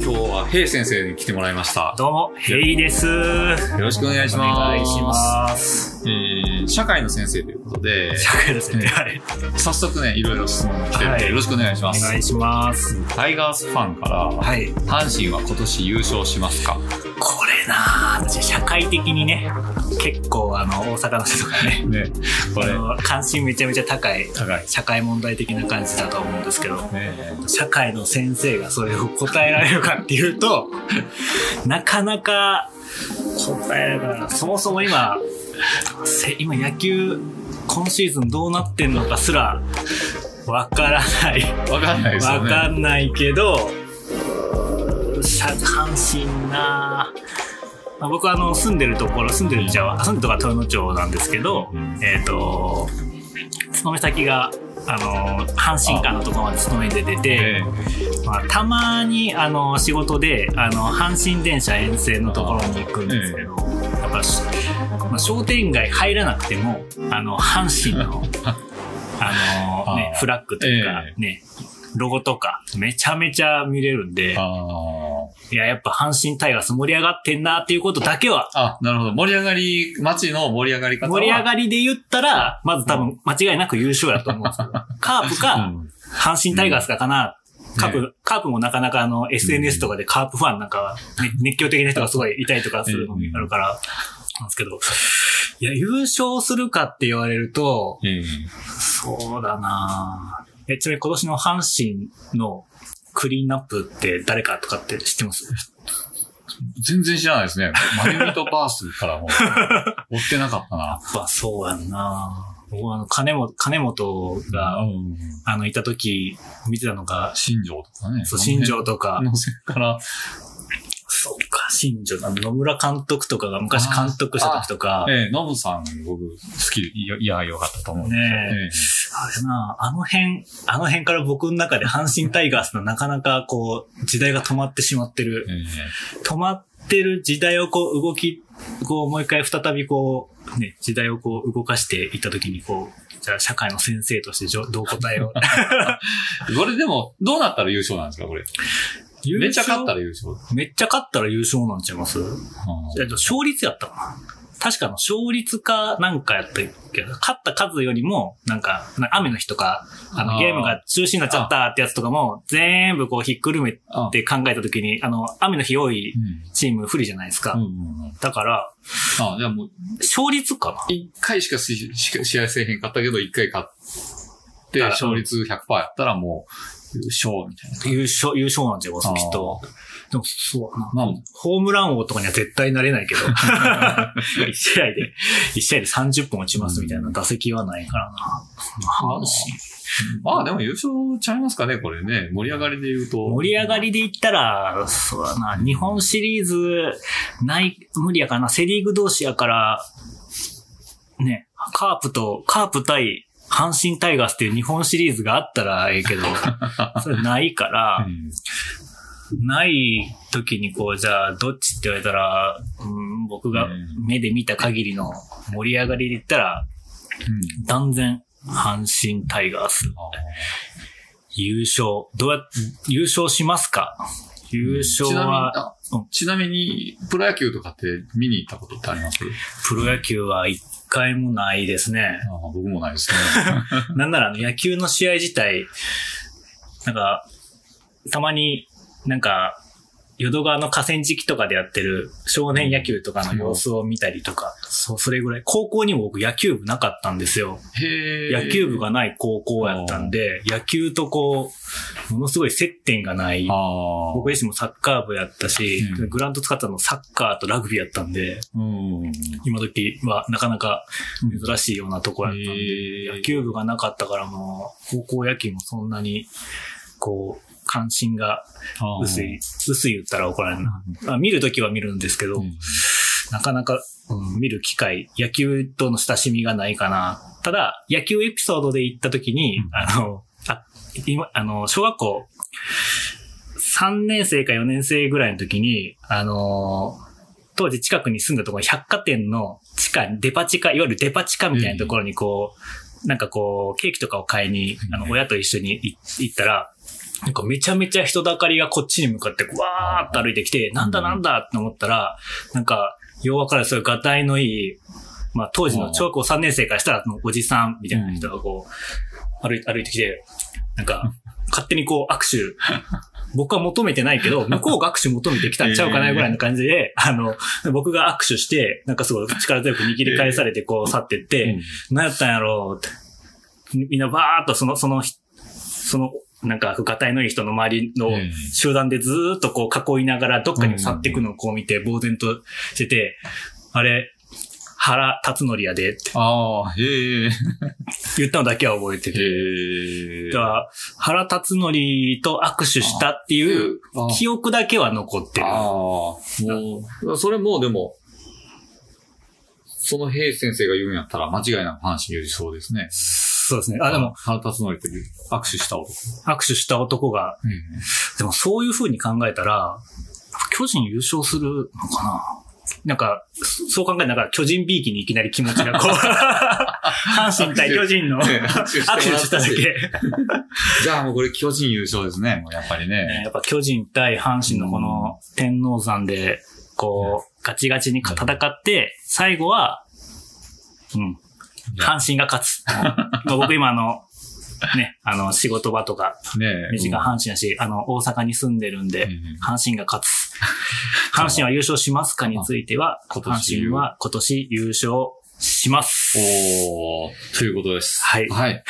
今日は平先生に来てもらいました。どうも、ヘイです。よよろしくお願いします。お願いします。えー、社会の先生ということで、社会ですね。はい。早速ね、いろいろ質問が来てるんで、はいよろしくお願いしおます。願いします。タイガースファンから、はい。阪神は今年優勝しますか？これなぁ、私、社会的にね、結構、あの、大阪の人とかね、ね、これ、関心めちゃめちゃ高い、高い。社会問題的な感じだと思うんですけど、ね社会の先生がそれを答えられるかっていうと、なかなか答えられな。そもそも今、せ今野球、今シーズンどうなってんのかすら、わからない。わかんないわね。かんないけど、社阪神なまあ僕はあの住んでるところ、住んでるじゃあ、住んでるところは豊野町なんですけど、うん。えっ、と、勤め先が、あの、阪神間のところまで勤めて出て、えまあ、たまにあの仕事であの阪神電車沿線のところに行くんですけど、やっぱし、まあ、商店街入らなくてもあの阪神の あの、ねフラッグというか、えねロゴとかめちゃめちゃ見れるんであいややっぱ阪神タイガース盛り上がってんなっていうことだけは。あ。あ、なるほど。盛り上がり、街の盛り上がり方は。盛り上がりで言ったらまず多分間違いなく優勝やと思うんですけど。カープうかん。阪神タイガースかかな。カープ、ね。カープもなかなかあの SNS とかでカープファンなんかは、ね、熱狂的な人がすごいいたりとかするのもあるから、なんですけど、いや、優勝するかって言われると、ええそうだなぁ。え、ちなみに今年の阪神のクリーンナップって誰かとかって知ってます？全然知らないですね。マユミとバースからも、追ってなかったな。やっぱそうやんなぁ僕はあの、金本、金本が、うんあの、いた時見てたのが、新庄とかね。そう、新庄とかあ、の線から、そうか、新庄の野村監督とかが昔監督した時とか、ええ、ノブさん僕好き、いや、いや、よかったと思うんですよねえあれな、あの辺、あの辺から僕の中で阪神タイガースのなかなかこう、時代が止まってしまってる。ええ止まってる時代をこう、動き、こう、もう一回再びこう、ね、時代をこう、動かしていった時にこう、じゃあ社会の先生としてどう答えよう。え これでも、どうなったら優勝なんですか、これ。めっちゃ勝ったら優勝。めっちゃ勝ったら優勝なんちゃいます？えっと、勝率やったかな。確かの勝率かなんかやったけ？ど、勝った数よりも、なんか、な雨の日とか、あの、ゲームが中止になっちゃったってやつとかも、全部こうひっくるめてあ考えたときに、あの、雨の日多いうん。チーム不利じゃないですか。うんうんうん。だから、あ、じゃあもう、勝率かな。一回しか試合せえへんかったけど、一回勝って、あ勝率100%やったらもう、優勝みたいな。優勝、優勝なんちゃいますあーきっと。でも、そうやな。まあ、ホームラン王とかには絶対なれないけど、一試合で、一試合で30本打ちますみたいな打席はないからな。まあ、阪神。まあでも優勝ちゃいますかね、これね。盛り上がりで言うと。盛り上がりで言ったら、そうだな、日本シリーズ、ない、無理やからな、セリーグ同士やから、ね、カープと、カープ対阪神タイガースっていう日本シリーズがあったらええけど、それないから、うん。ない時にこう、じゃあ、どっちって言われたら、うん、僕が目で見た限りの盛り上がりで言ったら、うん。断然、阪神タイガース。優勝。どうやっ、優勝しますか？優勝ちなみには、あちなみに、プロ野球とかって見に行ったことってあります？プロ野球は一回もないですね。あ僕もないですね。なんならあの野球の試合自体、なんか、たまになんか、淀川の河川敷とかでやってる少年野球とかの様子を見たりとか、そう、それぐらい。高校にも僕野球部なかったんですよ。へえ。野球部がない高校やったんで、野球とこう、ものすごい接点がない。僕自身もサッカー部やったし、うんグラウンド使ったのサッカーとラグビーやったんで、うん。今時はなかなか珍しいようなとこやったんで、野球部がなかったからもう、高校野球もそんなに、こう、関心が薄い、薄い言ったら怒られるな。まあ見るときは見るんですけど、うん。なかなか、うん見る機会、野球との親しみがないかな。ただ、野球エピソードで行ったときに、うん。あの、あ、今、あの、小学校3年生か4年生ぐらいの時に、あのー当時近くに住んだところに百貨店の地下、デパ地下、いわゆるデパ地下みたいなところにこう、なんかこう、ケーキとかを買いに、あの、親と一緒にい行ったら、なんかめちゃめちゃ人だかりがこっちに向かってわーっと歩いてきて、なんだなんだって思ったら、なんか、弱からそういうガタイのいい、まあ当時の小学校3年生からしたらおじさんみたいな人がこう、歩い歩いてきて、なんか、勝手にこう握手、僕は求めてないけど、向こうが握手求めてきたんちゃうかなぐらいの感じで、あの、僕が握手して、なんかすごい力強く握り返されてこう去ってって、何やったんやろう？って。みんなバーっとその、その、その、なんか、がたいのいい人の周りのええ集団でずーっとこう囲いながらどっかに去っていくのをこう見て呆然としてて、あれ、原辰則やでってああ、へえ。言ったのだけは覚えてて。へえ。だから原辰則と握手したっていうあ記憶だけは残ってる。ああ、もう、それもでも、その平先生が言うんやったら間違いなく阪神よりそうですね。そうですね。あ、でも、腹立つのりという握手した男。握手した男が、でもそういう風に考えたら、巨人優勝するのかな？なんか、そそう考えながら巨人ビーキにいきなり気持ちがこう、阪神対巨人のね握手しただけ。じゃあもうこれ巨人優勝ですね、もうやっぱりね。ね。やっぱ巨人対阪神のこの天王山で、こう、ガチガチに戦って、最後は、うん、阪神が勝つ。まあ僕今あの、ね、あの、仕事場とか、ね身近阪神やし、あの、大阪に住んでるんで、うん阪神が勝つ。阪神は優勝しますかについては、阪神は今年優勝します。おー、ということです。はいはい。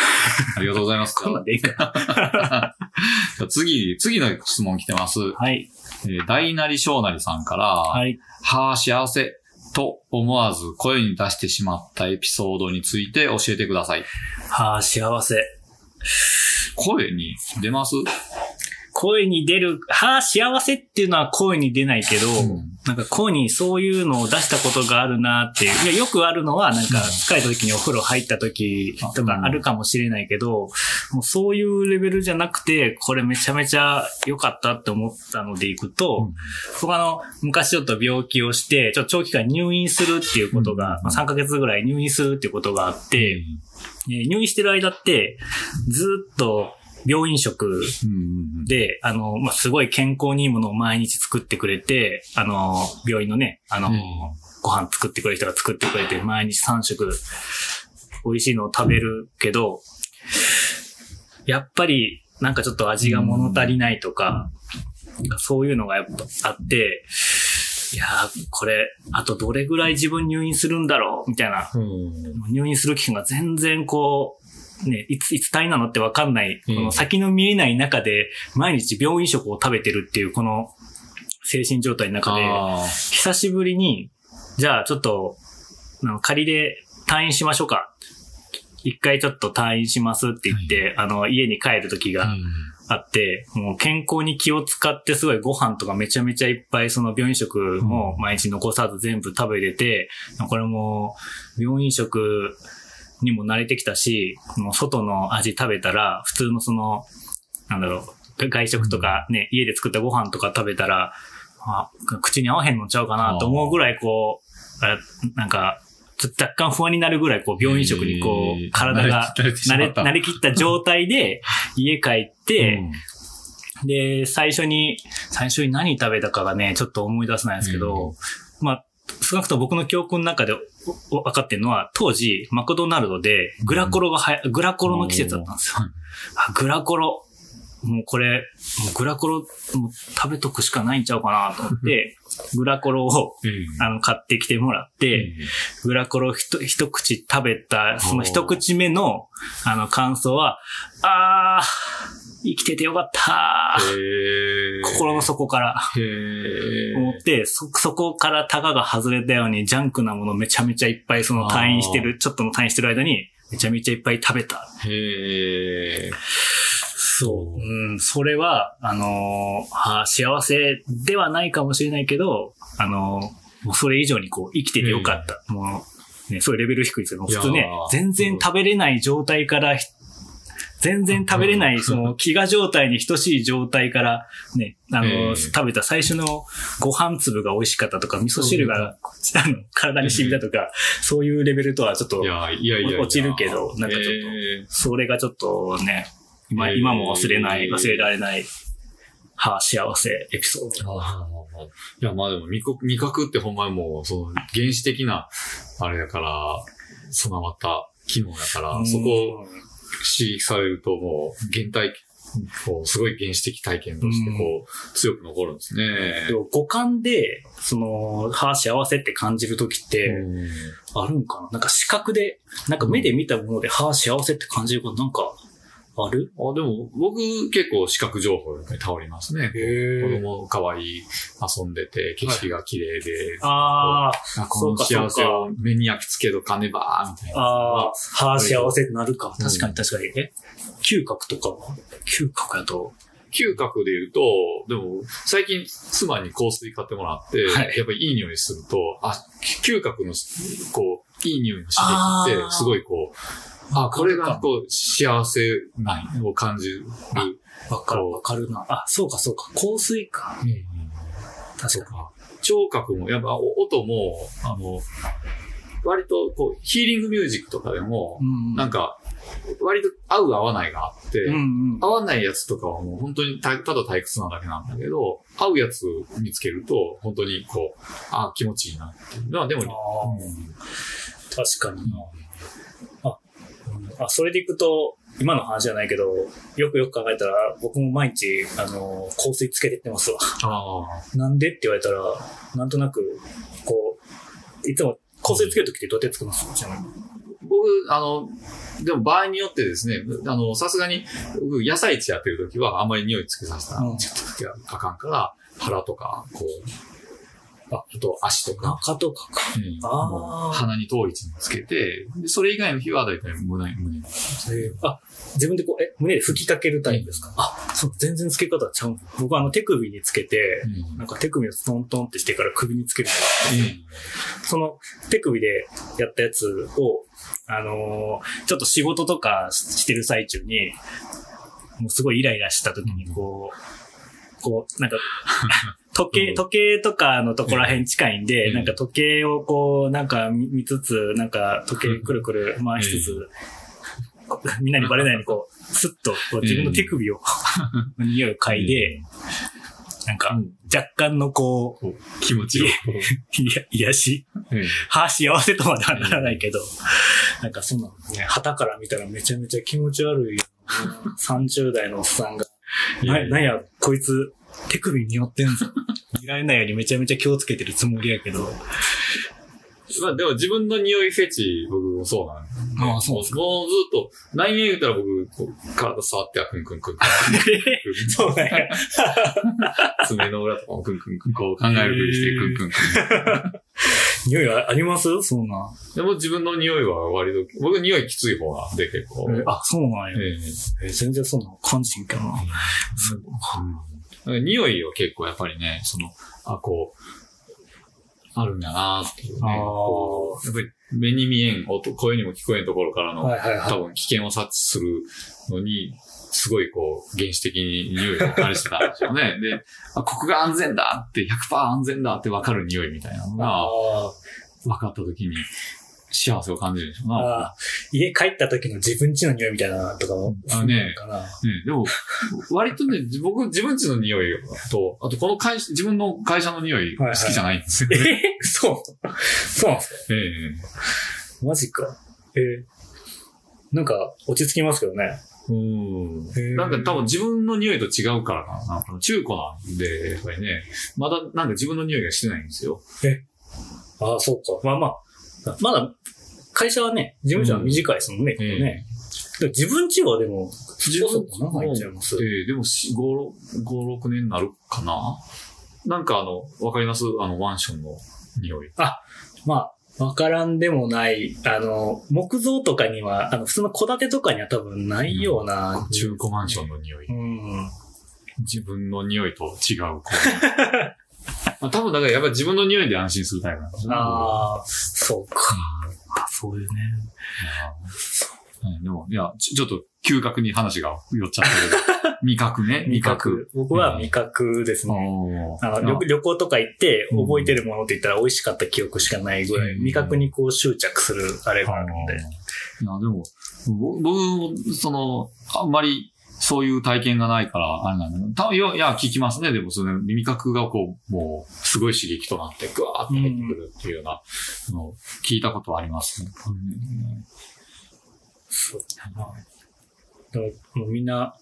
ありがとうございます。こんなんでいいか次、次の質問来てます。はい。えー大なり小なりさんから、はい。はあ、幸せと思わず声に出してしまったエピソードについて教えてください。はあ、幸せ。声に出ます？声に出る、はあ、幸せっていうのは声に出ないけど、うん。なんか声にそういうのを出したことがあるなっていう。いや、よくあるのは、なんか疲れた時にお風呂入った時とかあるかもしれないけど、もうそういうレベルじゃなくて、これめちゃめちゃ良かったって思ったのでいくと、僕あの、昔ちょっと病気をして、ちょっと長期間入院するっていうことが、まあ3ヶ月ぐらい入院するっていうことがあって、えー入院してる間って、ずっと病院食うんで、あの、まあ、すごい健康にいいものを毎日作ってくれて、あの、病院のね、あの、うん。ご飯作ってくれる人が作ってくれて、毎日3食美味しいのを食べるけど、やっぱりなんかちょっと味が物足りないとか、なん。かそういうのがやっぱあって、いやー、これ、あとどれぐらい自分入院するんだろうみたいな。うん。入院する期間が全然こう、ね、いつ、いつ退院なのってわかんない、うんこの先の見えない中で、毎日病院食を食べてるっていう、この精神状態の中で、あ久しぶりに、じゃあちょっと、あの仮で退院しましょうか。一回ちょっと退院しますって言って、あの、家に帰る時あ。があって、もう健康に気を使ってすごいご飯とかめちゃめちゃいっぱいその病院食も毎日残さず全部食べれて、これも病院食にも慣れてきたし、もう外の味食べたら普通のその、なんだろう、外食とかね、家で作ったご飯とか食べたら、あ口に合わへんのちゃうかなと思うぐらいこう、あなんか、若干不安になるぐらいこう病院食にこう体が慣れ慣れ、きった状態で 家帰って、うん。で、最初に、最初に何食べたかがね、ちょっと思い出せないんですけど、まあ、少なくとも僕の記憶の中で分かってるのは、当時、マクドナルドでグラコロがはや、グラコロの季節だったんですよ。グラコロ。もうこれ、もうグラコロ、食べとくしかないんちゃうかなと思って、グラコロを、うん。あの、買ってきてもらって、グラコロひと一口食べた、その一口目の、あの、感想は、あー、生きててよかった心の底から思って、そ、そこからタガが外れたように、ジャンクなものめちゃめちゃいっぱい、その退院してる、ちょっとの退院してる間に、めちゃめちゃいっぱい食べた。へーそう。うん、それは、あのーは幸せではないかもしれないけど、あのーもうそれ以上にこう、生きててよかった。もう、ね、そういうレベル低いですよ。普通ね全然食べれない状態からひ、全然食べれない、その、飢餓状態に等しい状態から、ね、あの食べた最初のご飯粒が美味しかったとか、味噌汁が、あの、体に染みたとか、そういうレベルとはちょっとい、や、いやいや。落ちるけどなんかちょっとそれがちょっとね、今、今も忘れない、忘れられない、はあ、幸せエピソード。いや、まあでも味覚、味覚ってほんまにもう、その原始的な、あれやから、備わった機能やから、そこを刺激されるともう、原体、こう、すごい原始的体験として、こう、強く残るんですね。でも五感で、その、はあ、幸せって感じるときって、うん。あるんかな？なんか視覚で、なんか目で見たもので、はあ、幸せって感じることなんか、あるあ、でも、僕結構視覚情報に頼りますね。へ子供可愛い、遊んでて、景色が綺麗で、ああ、あこの幸せを目に焼き付けとかねば、みたいな。ああ、はあ、幸せってなるか。確かに確かに。え？嗅覚とかは？嗅覚やと？嗅覚で言うと、でも、最近妻に香水買ってもらって、はいやっぱりいい匂いすると、あ、嗅覚の、こう、いい匂いの刺激って、すごいこう、あ、これがこう、幸せないを感じる。わかる、わかるな。あ、そうかそうか。香水か。確かに。か。聴覚も、やっぱお音も、あの、割とこう、ヒーリングミュージックとかでも、うんなんか、割と合う合わないがあって、うんうん。合わないやつとかはもう本当にたただ退屈なだけなんだけど、合うやつを見つけると、本当にこう、あ気持ちいいなっていう。まあでも、あうんー確かにな。あ、うんあ、それでいくと、今の話じゃないけど、よくよく考えたら、僕も毎日、あの、香水つけてってますわ。あなんでって言われたら、なんとなく、こう、いつも香水つけるときってどうやってつけます？ちなみに。僕、あの、でも場合によってですね、あの、さすがに、僕野菜地やってる時はあんまり匂いつけさせたら、うん。ちょっとあかんから、腹とか、こう、ああと足とか、中とか。か。うん。あー。もう鼻に遠い位置につけて、でそれ以外の日はだいたい胸、胸に。あ、自分でこう、え、胸で吹きかけるタイプですか、あ、そう、全然つけ方ちゃう。の僕はあの手首につけて、うん。なんか手首をトントンってしてから首につけるのがあってその手首でやったやつを、あのーちょっと仕事とかしてる最中に、もうすごいイライラした時にこう、こう、なんか、時計、うん。時計とかのところら辺近いんで、うん。なんか時計をこう、なんか見見つつ、なんか時計くるくる回しつつ、みんなにバレないようにこう、スッとこう自分の手首を、匂いを嗅いで、なんかうん。若干のこう、気持ちを。いや、癒しうん。はあ、幸せとまではならないけど、なんかそんな旗から見たらめちゃめちゃ気持ち悪いよ。30代のおっさんが、ななんや、こいつ、手首に寄ってんぞ。見られないようにめちゃめちゃ気をつけてるつもりやけど。まあでも自分の匂いフェチ、僕もそうなんで。ああそうもうずっと、何年言うたら僕、こう体触ってはクンクンクンクン。そうなんや。爪の裏とかもクンクンクン、こう考えるふりしてクンクンクン。匂いはありますそんな。でも自分の匂いは割と、僕匂いきつい方なんで結構。あ、そうなんや。えええ全然そんなの感じんけどな。匂いは結構やっぱりね、その、あ、こう、あるんだなっていうね。こうやっぱり目に見えん音、声にも聞こえんところからの、はいはいはい。多分危険を察知するのに、すごいこう、原始的に匂いを感じてたんでしょうね。で、あ、ここが安全だって、100%安全だって分かる匂いみたいなのがあ分かった時に幸せを感じるんでしょうーな。家帰った時の自分家の匂いみたいなのとかも。あねかな。ね、でも、割とね、僕、自分家の匂いと、あとこの会社、自分の会社の匂い好きじゃないんですよ。えそうそうなんですかええマジか。えーなんか、落ち着きますけどね。うんなんか多分自分の匂いと違うからかな。中古なんで、やっぱりね、まだなんか自分の匂いがしてないんですよ。ああ、そうか。まあまあ、まだ、会社はね、事務所は短いですもんね、ここね。でも自分家はでも、自そこそこ長いんちゃいますええでもし5、5、6年になるかな？なんかあの、わかります？あの、マンションの匂い。まあ、わからんでもない、あの、木造とかには、あの、普通の戸建てとかには多分ないような。中古マンションの匂い。うん。自分の匂いと違う。まあ、多分だからやっぱり自分の匂いで安心するタイプなんですよね。ああ、そうか。あそういうね。うんでも、いや、ちちょっと、嗅覚に話が寄っちゃったけど。味覚ね、味覚。。僕は味覚ですね。旅旅行とか行って覚えてるものって言ったら美味しかった記憶しかないぐらい、うん味覚にこう執着するあれがあるので。いや、でも、ぼ僕も、その、あんまりそういう体験がないから、あれなんだけど、たいや、聞きますね。でも、その耳覚がこう、もう、すごい刺激となって、ぐわーって入ってくるっていうようなのを聞いたことはありますね。そうだな。でももうみんな、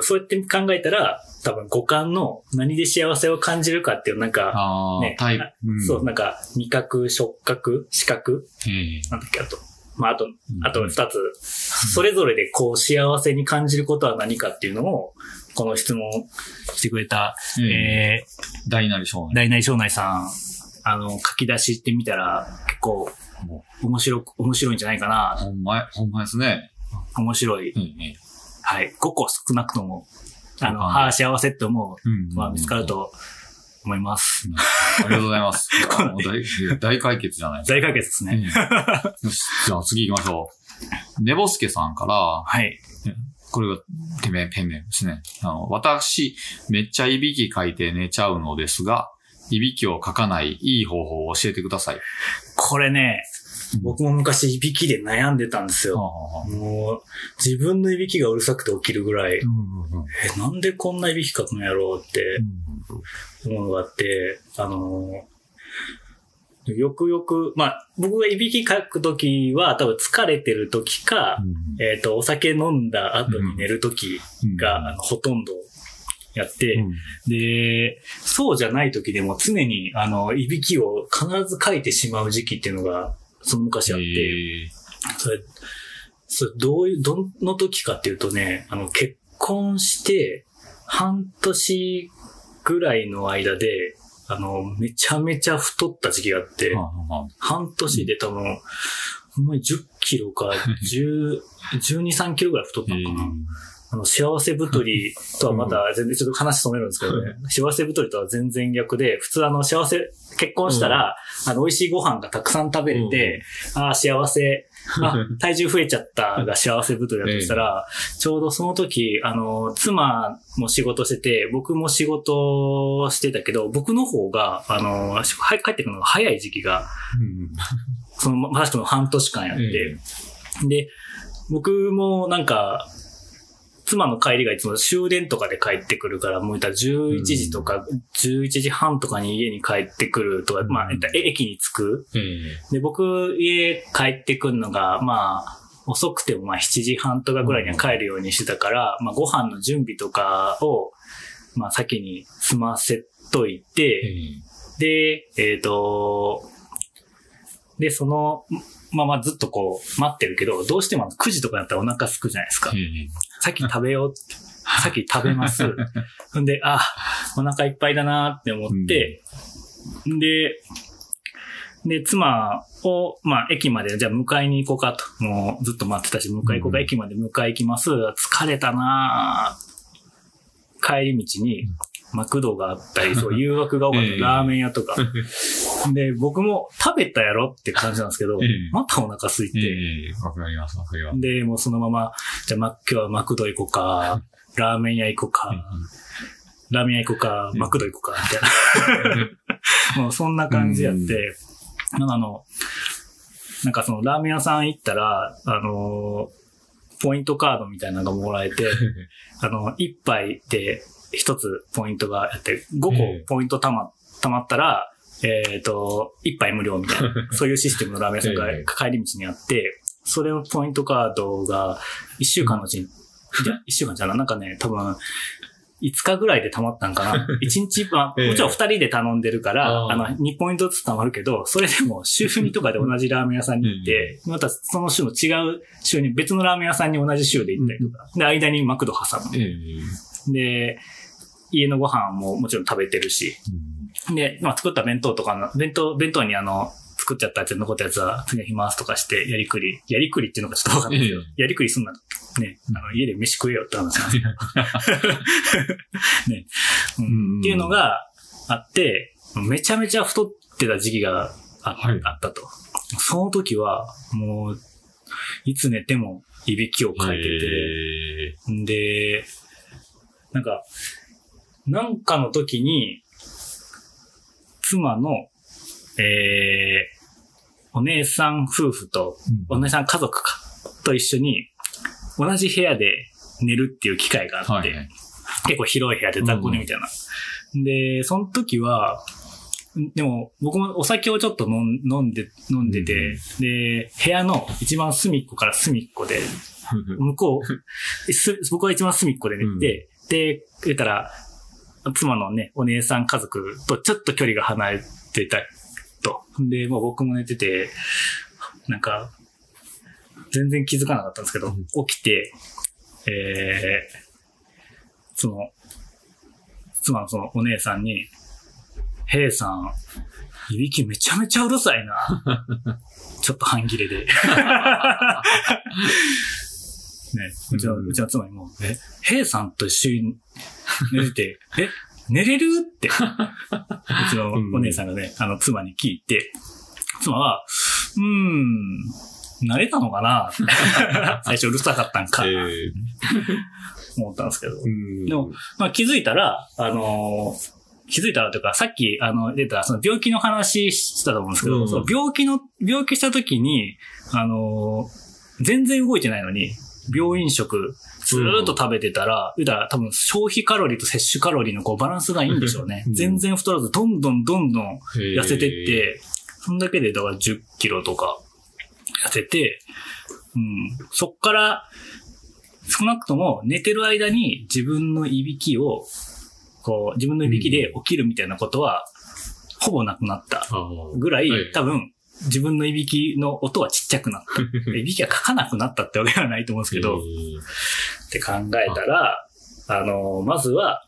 そうやって考えたら、多分五感の何で幸せを感じるかっていう、なんか、ああ、ねタイプ、うんそう、なんか、味覚、触覚、視覚ええなんだっけ、あと。まあ、あと、んあと二つ。それぞれでこう幸せに感じることは何かっていうのを、この質問してくれた、えええ大なり小なー、り。大内省内さん、あの、書き出しってみたら、結構、も面白く、面白いんじゃないかな。ほんまや、ほんまですね。面白い。ええええはい。5個少なくとも、あの、はあ、幸せって思うんう、まあ見つかる。と思います。うんありがとうございます。大大解決じゃないですか。大解決ですね。よし、じゃあ次行きましょう。ねぼすけさんから、はい。これがペンネペンネですね。あの、私、めっちゃいびきかいて寝ちゃうのですが、いびきをかかないいい方法を教えてください。これね、僕も昔いびきで悩んでたんですよ。もう、自分のいびきがうるさくて起きるぐらい、え、なんでこんないびきかくのやろうって思うのがあって、あのーよくよく、まあ、僕がいびきかくときは多分疲れてるときか、えっ、と、お酒飲んだ後に寝るときうん。が、あのほとんどやって、うん。で、そうじゃない時でも常に、あの、いびきを必ずかいてしまう時期っていうのが、その昔あって、えそれ、それどういう、どの時かっていうとね、あの、結婚して、半年ぐらいの間で、あの、めちゃめちゃ太った時期があってー、はあはあ。半年で多分、ほんまに10キロか、10、12、3キロぐらい太ったのかな。あの、幸せ太りとはまた全然ちょっと話止めるんですけどね。幸せ太りとは全然逆で、普通あの、幸せ、結婚したら、あの、美味しいご飯がたくさん食べれて、ああ、幸せ、あ、体重増えちゃったが幸せ太りだとしたら、ちょうどその時、あの、妻も仕事してて、僕も仕事してたけど、僕の方が、あの、は帰ってくるのが早い時期が、うん。その、まさしくの半年間やって、えで、僕もなんか、妻の帰りがいつも終電とかで帰ってくるから、もう言ったら11時とか、11時半とかに家に帰ってくるとか、まあ、駅に着く。ええで、僕、家帰ってくるのが、まあ、遅くてもまあ7時半とかぐらいには帰るようにしてたから、まあご飯の準備とかを、まあ先に済ませといえて、えで、えっ、と、で、その、まあまあずっとこう待ってるけど、どうしても9時とかだったらお腹空くじゃないですか。ええさっき食べようって。さっき食べます。ほんで、あ、お腹いっぱいだなって思って、で、で、妻を、まあ、駅まで、じゃあ迎えに行こうかと。もうずっと待ってたし、迎え行こうか、うん駅まで迎え行きます。疲れたな帰り道に、マクドがあったり、そう、誘惑が多かった。ええラーメン屋とか。で、僕も食べたやろって感じなんですけど、ええまたお腹空いて、ええわかります、わかります。で、もうそのまま、じゃあ、ま、今日はマクド行こうか、ラーメン屋行こうか、ラーメン屋行こうか、うんマクド行こうか、みたいな。もうそんな感じやって、なんかあの、なんかそのラーメン屋さん行ったら、あのーポイントカードみたいなのがもらえて、あの、一杯で一つポイントがあって、5個ポイントたま、たまったら、えっ、と、一杯無料みたいな、そういうシステムのラーメン屋さんがええ帰り道にあって、それのポイントカードが一週間のうちに、じゃ、一週間じゃない、なんかね、多分、5日ぐらいで溜まったんかな。1日、まあ、ええ。もちろん2人で頼んでるから、あー。あの、2ポイントずつ溜まるけど、それでも週2とかで同じラーメン屋さんに行って、またその週の違う週に別のラーメン屋さんに同じ週で行ったりとか、で、間にマクド挟む。ええ。で、家のご飯ももちろん食べてるし、で、まあ作った弁当とかの、弁当、弁当にあの、作っちゃったやつ残ったやつは次の日回すとかして、やりくり、やりくりっていうのがちょっとわかんないけど、えやりくりすんな、ね、あの、家で飯食えよって話なんですけど。ね、うん。うんっていうのがあって、めちゃめちゃ太ってた時期があ,、ったと。その時は、もう、いつ寝てもいびきをかいてて、えで、なんか、なんかの時に、妻の、えー、お姉さん夫婦と、お姉さん家族か、と一緒に、同じ部屋で寝るっていう機会があって、はいはい。結構広い部屋で雑魚寝みたいな。で、その時は、でも僕もお酒をちょっと飲んで、飲んでて、で、部屋の一番隅っこから隅っこで、向こう、す僕は一番隅っこで寝て、で、言ったら、妻のね、お姉さん家族とちょっと距離が離れてたと。で、もう僕も寝てて、なんか、全然気づかなかったんですけど、起きて、えー、その、妻のそのお姉さんに、ヘイさん、いびきめちゃめちゃうるさいな。ちょっと半切れで。ね、うちの、うちの妻にも、え、ヘイさんと一緒に寝てて、え、寝れる？って、うちのお姉さんがね、あの、妻に聞いて、妻は、うーん、慣れたのかな？最初うるさかったんか。え、ー思ったんですけど。うん。でも、まあ気づいたら、あのー気づいたらというか、さっき、あの、出た、その病気の話してたと思うんですけど、うん。その病気の、病気した時に、あのー全然動いてないのに、病院食、ずーっと食べてたら、言うたら多分消費カロリーと摂取カロリーのこうバランスがいいんでしょうね。うん。全然太らず、どんどんどんどん痩せてって、そんだけでだから10キロとか痩せて、うん。そっから、少なくとも寝てる間に自分のいびきを、こう、自分のいびきで起きるみたいなことは、ほぼなくなったぐらい、はい多分、自分のいびきの音はちっちゃくなった。いびきがかかなくなったってわけではないと思うんですけど、って考えたら、あの、まずは、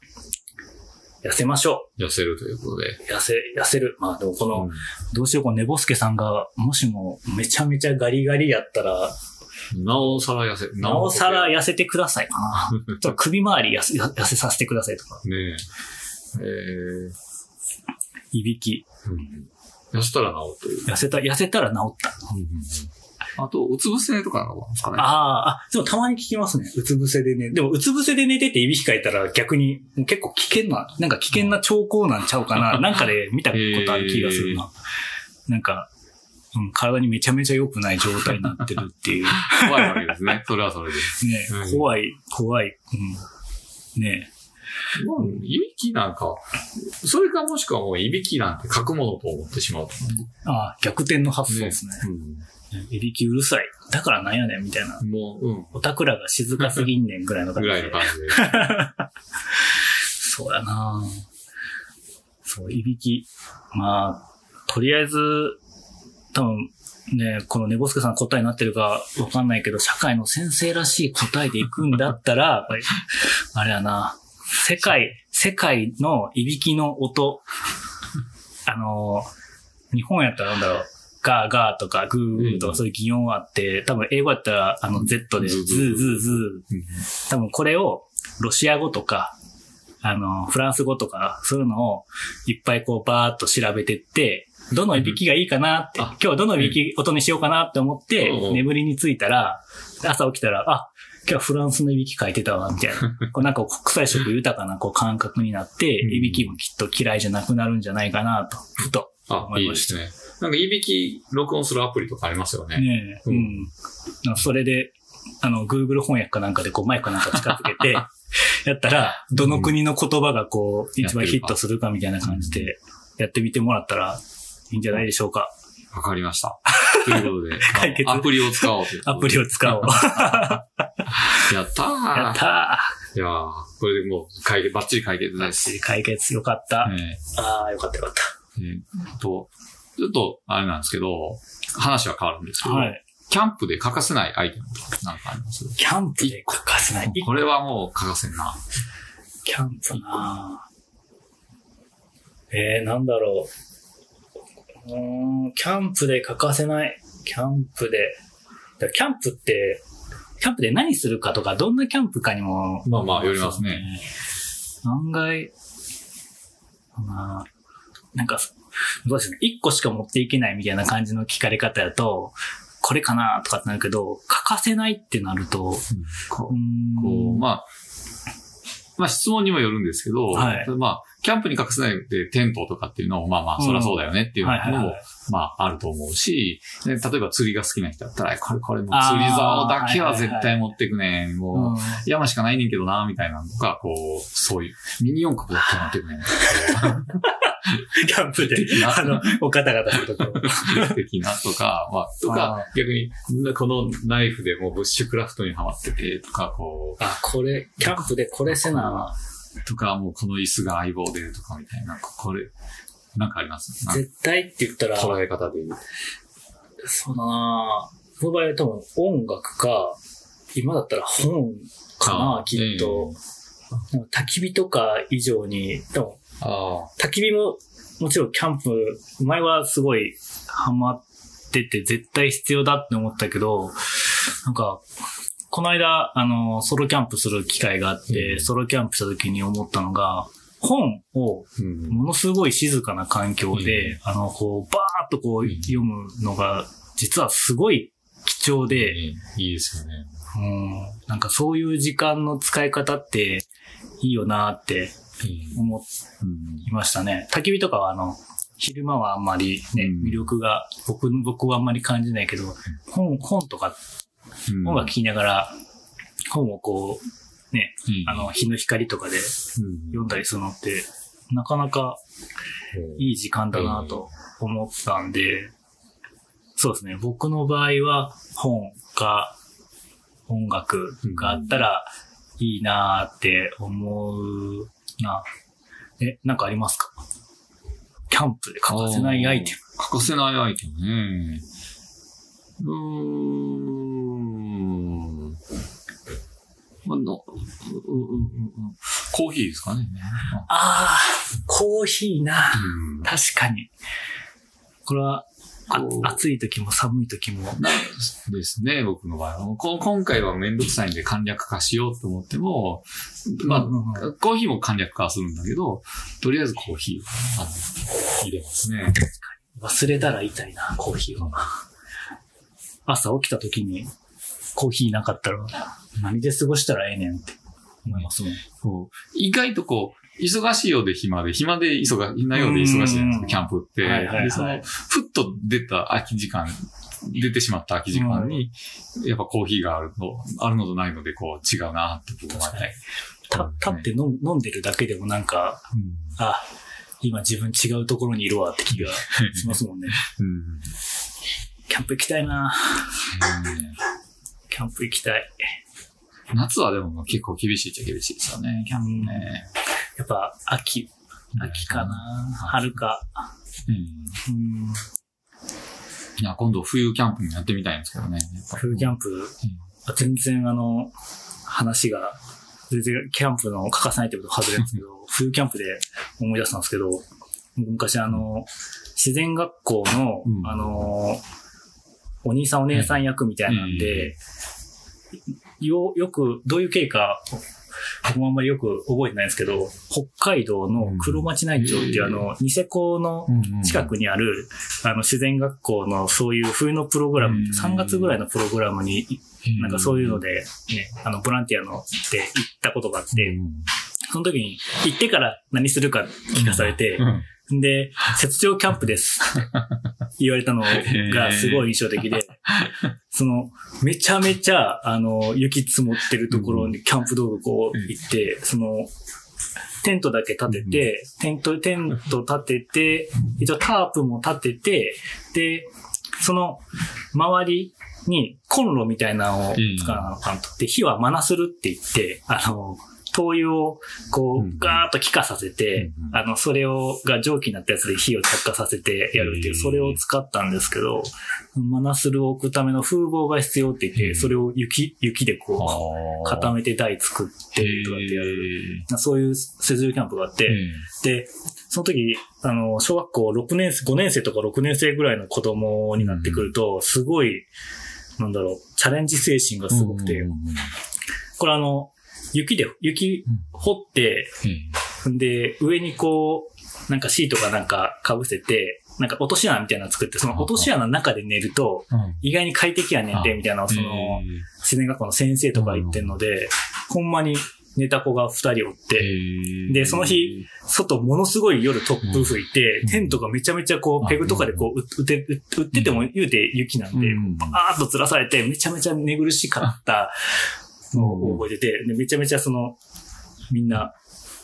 痩せましょ痩せるということで。う。痩せ、痩せる。まあでもこの、うんどうしよう、この寝ぼすけさんが、もしもめちゃめちゃガリガリやったら、なおさら痩せ、なおさら痩せてくださいかな。ちょっと首周り痩せ痩せさせてくださいとか。ねえ。えいびき。ーうん痩せたら治るという。痩せた、痩せたら治った。あと、うつ伏せとかなのですかね。ああ、あ、でもたまに聞きますね。うつ伏せでね。でも、うつ伏せで寝てていびきかいたら逆に結構危険な、なんか危険な兆候なんちゃうかな。なんかで見たことある気がするな。なんか、うん、体にめちゃめちゃ良くない状態になってるっていう。怖いわけですね。それはそれで。ね、うん怖い、怖い。うん。ねもういびきなんか、それかもしくはもういびきなんて書くものと思ってしまうとああ、逆転の発想ですね。いびきうるさい。だからなんやねん、みたいな。うん。もう、うん。おたくらが静かすぎんねんぐらいの感じで。ぐらいの感じで。そうやなそう、いびき。まあ、とりあえず、多分、ね、この寝ぼすけさんの答えになってるかわかんないけど、社会の先生らしい答えでいくんだったら、あれやな、世界、世界のいびきの音、あの、日本やったらなんだろう、ガーガーとかグーとかそういう擬音あって、多分英語やったらあの Z でズーズーズー。多分これをロシア語とか、あの、フランス語とか、そういうのをいっぱいこうバーっと調べてって、どのいびきがいいかなって、あ。今日はどのいびき音にしようかなって思ってうん。うん、眠りについたら、朝起きたら、あ、今日はフランスのいびき書いてたわ、みたいな。こうなんか国際色豊かなこう感覚になって、うん。いびきもきっと嫌いじゃなくなるんじゃないかなと、ふとあ、思いました。いいですね。なんか、いびき録音するアプリとかありますよね。ねえ、ううんん。なんかそれで、あの、Google 翻訳かなんかでこうマイクなんか近づけて、やったら、どの国の言葉がこう、一番ヒットするかみたいな感じで、やってみてもらったらいいんじゃないでしょうか。わかりました。ということで、解決まあアプリを使おうアプリを使おう。や やったーったいやーこれでもう解決、バッチリ解決ー。です。解決よかった。えああ、よかったよかっーえーと、ちょっと、あれなんですけど、話は変わるんですけた。ど、はい。キャンプで欠かせないアイテムとかなんかあります？キャンプで欠かせない。これはもう欠かせんな。キャンプなぁえー、なんだろう。うーん、キャンプで欠かせない。キャンプで。キャンプって、キャンプで何するかとか、どんなキャンプかにも。まあまあよりますね。案外、まあ、なんか、どうですね。一個しか持っていけないみたいな感じの聞かれ方だと、これかなとかってなるけど、欠かせないってなると、こうこう、まあ、まあ質問にもよるんですけど、はい。まあ、キャンプに隠せないでテントとかっていうのも、まあまあ、そりゃそうだよねっていうのも、はいはいはい。まあ、あると思うし、で例えば釣りが好きな人だったら、これ、これもう釣り竿だけは絶対持ってくねん。もう、山しかないねんけどな、みたいなのとか、こう、そういう、ミニ四駆だけ持ってくねん。キャンプで的、なあの、お方々のところ。的なとか、まあ、とか、逆に、このナイフでもうブッシュクラフトにハマってて、とか、こあ、これ、キャンプでこれせな、う、とか、もうこの椅子が相棒で、とかみたいな、これ、なんかあります？絶対って言ったら、捉え方で言う。そうだな僕の場合は多分音楽か、今だったら本かなあ、きっと。焚き火とか以上に、でもああ。焚き火ももちろんキャンプ、前はすごいハマってて絶対必要だって思ったけど、なんか、この間、あの、ソロキャンプする機会があって、うん。ソロキャンプした時に思ったのが、本をうん。ものすごい静かな環境で、あの、こう、バーっとこううん。読むのが、実はすごい貴重で、いいですよね。うん、なんかそういう時間の使い方っていいよなって思うん。いましたね。焚き火とかはあの、昼間はあんまりね、うん魅力が、僕、僕はあんまり感じないけど、本、本とか、うん音楽聴きながら、本をこう、ね、うんあの、日の光とかでうん読んだりするのって、なかなかいい時間だなと思ったんで、そうですね。僕の場合は本か音楽があったらいいなーって思うな。え、なんかありますか？キャンプで欠かせないアイテム。欠かせないアイテムね。うーん。まあ、のううううコーヒーですかね。あー、コーヒーな。うん確かに。これは、暑い時も寒い時も。ですね、僕の場合は。こ今回はめんどくさいんで簡略化しようと思っても、まあ、うんうんコーヒーも簡略化はするんだけど、とりあえずコーヒーを入れますね。忘れたら痛いな、コーヒーは。朝起きた時にコーヒーなかったら何で過ごしたらええねんって思います意外とこう、忙しいようで暇で、暇で忙なようで忙しいじゃないですうんか、キャンプって。はいはいはいで、その、ふっと出た空き時間、出てしまった空き時間に、やっぱコーヒーがあるの、あるのとないので、こう、違うなって僕はね。た立って飲んでるだけでもなんか、うんあ、今自分違うところにいるわって気が しますもんね。うんキャンプ行きたいなキャンプ行きたい。夏はでも結構厳しいっちゃ厳しいですよね、キャンプね。やっぱ秋、秋かな。春か。うん。うん。いや、今度冬キャンプにやってみたいんですけどね。冬キャンプ、全然あの、話が、全然キャンプの欠かせないってこと外れるんですけど、冬キャンプで思い出したんですけど、昔あの、自然学校の、うん。あの、お兄さんお姉さん役みたいなんで、よ、よく、どういう経過、僕もあんまりよく覚えてないんですけど、北海道の黒町内町っていうあの、ニセコの近くにある、あの、自然学校のそういう冬のプログラム、うん。3月ぐらいのプログラムに、なんかそういうので、で、ね、あの、ボランティアので行ったことがあって、うんその時に行ってから何するか聞かされてう、ん。で、雪上キャンプです。言われたのがすごい印象的で、その、めちゃめちゃ、あの、雪積もってるところにキャンプ道具こう行って、その、テントだけ立てて、テント、テント立てて、一応タープも立てて、で、その周りにコンロみたいなのを使わなあかんと。で、火はマナするって言って、あの、灯油をこうガーッと気化させて、うんあの、それを、が蒸気になったやつで火を着火させてやるっていう、それを使ったんですけど、マナスルを置くための風防が必要って言って、うんそれを雪、雪でこう、固めめて台作ってとかってやる。る。そういう雪上キャンプがあって、で、その時、あの、小学校6年生、5年生とか6年生ぐらいの子供になってくると、すごい、なんだろう、チャレンジ精神がすごくて、これあの、雪で、雪掘って、んで、上にこう、なんかシートかなんか被せて、なんか落とし穴みたいなの作って、その落とし穴の中で寝ると、意外に快適やねんで、みたいな、その、自然学校の先生とか言ってんので、ほんまに寝た子が二人おって、でその日、外ものすごい夜突風吹いて、うんテントがめちゃめちゃこう、ペグとかでこう、う打って、打ってても言うて雪なんで、うん。バーッと吊らされて、めちゃめちゃ寝苦しかった覚えてて、でめちゃめちゃその、みんな、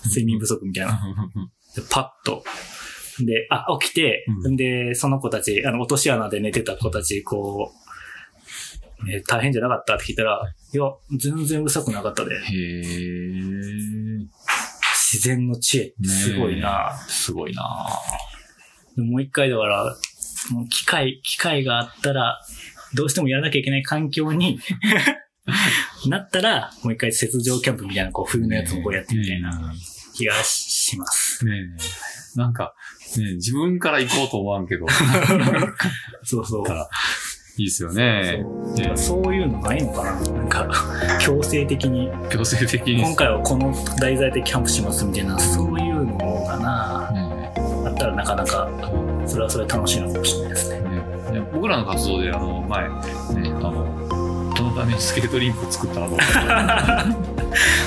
睡眠不足みたいな。でパッと。で、あ、起きて、うんで、その子たち、あの、落とし穴で寝てた子たち、こう、ね、大変じゃなかったって聞いたら、いや、全然うるさくなかったで。へー自然の知恵ってすごいな。すごいなでもう一回だから、もう機会、機会があったら、どうしてもやらなきゃいけない環境になったら、もう一回雪上キャンプみたいな、こう、冬のやつもこうやってみたいな気がします。ねえ。なんか、ねえ自分から行こうと思わんけど。そうそう。いいですよね。そういうのないのかななんか、強制的に、強制的に。今回はこの題材でキャンプしますみたいな、そういうのがな、ねあったらなかなか、それはそれで楽しいのかもしれないですね。えね僕らの活動で、あの、前、ね、あのためにスケートリンクを作ったの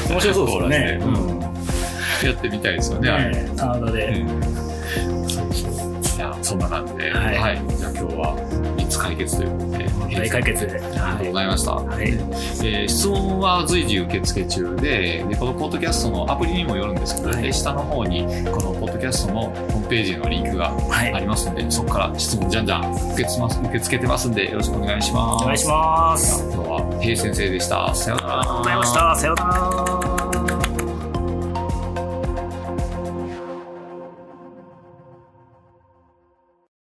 面白そうですよね。うんやってみたいですよね。ねえ棚田で。うんそうそう。いや、そんな感じで、ははいい。じゃあ今日は3つ解決ということで。大解決で。ありがとうございました。はい。えー質問は随時受付中でで、このポッドキャストのアプリにもよるんですけど、はいで下の方にこのポッドキャストのホームページのリンクがはい。ありますので、そこから質問じゃんじゃん受けます受け付けてますんで、よろしくお願いします。お願いします。今日は、平井先生でした。さようなら。ありがとうございました。さようなら。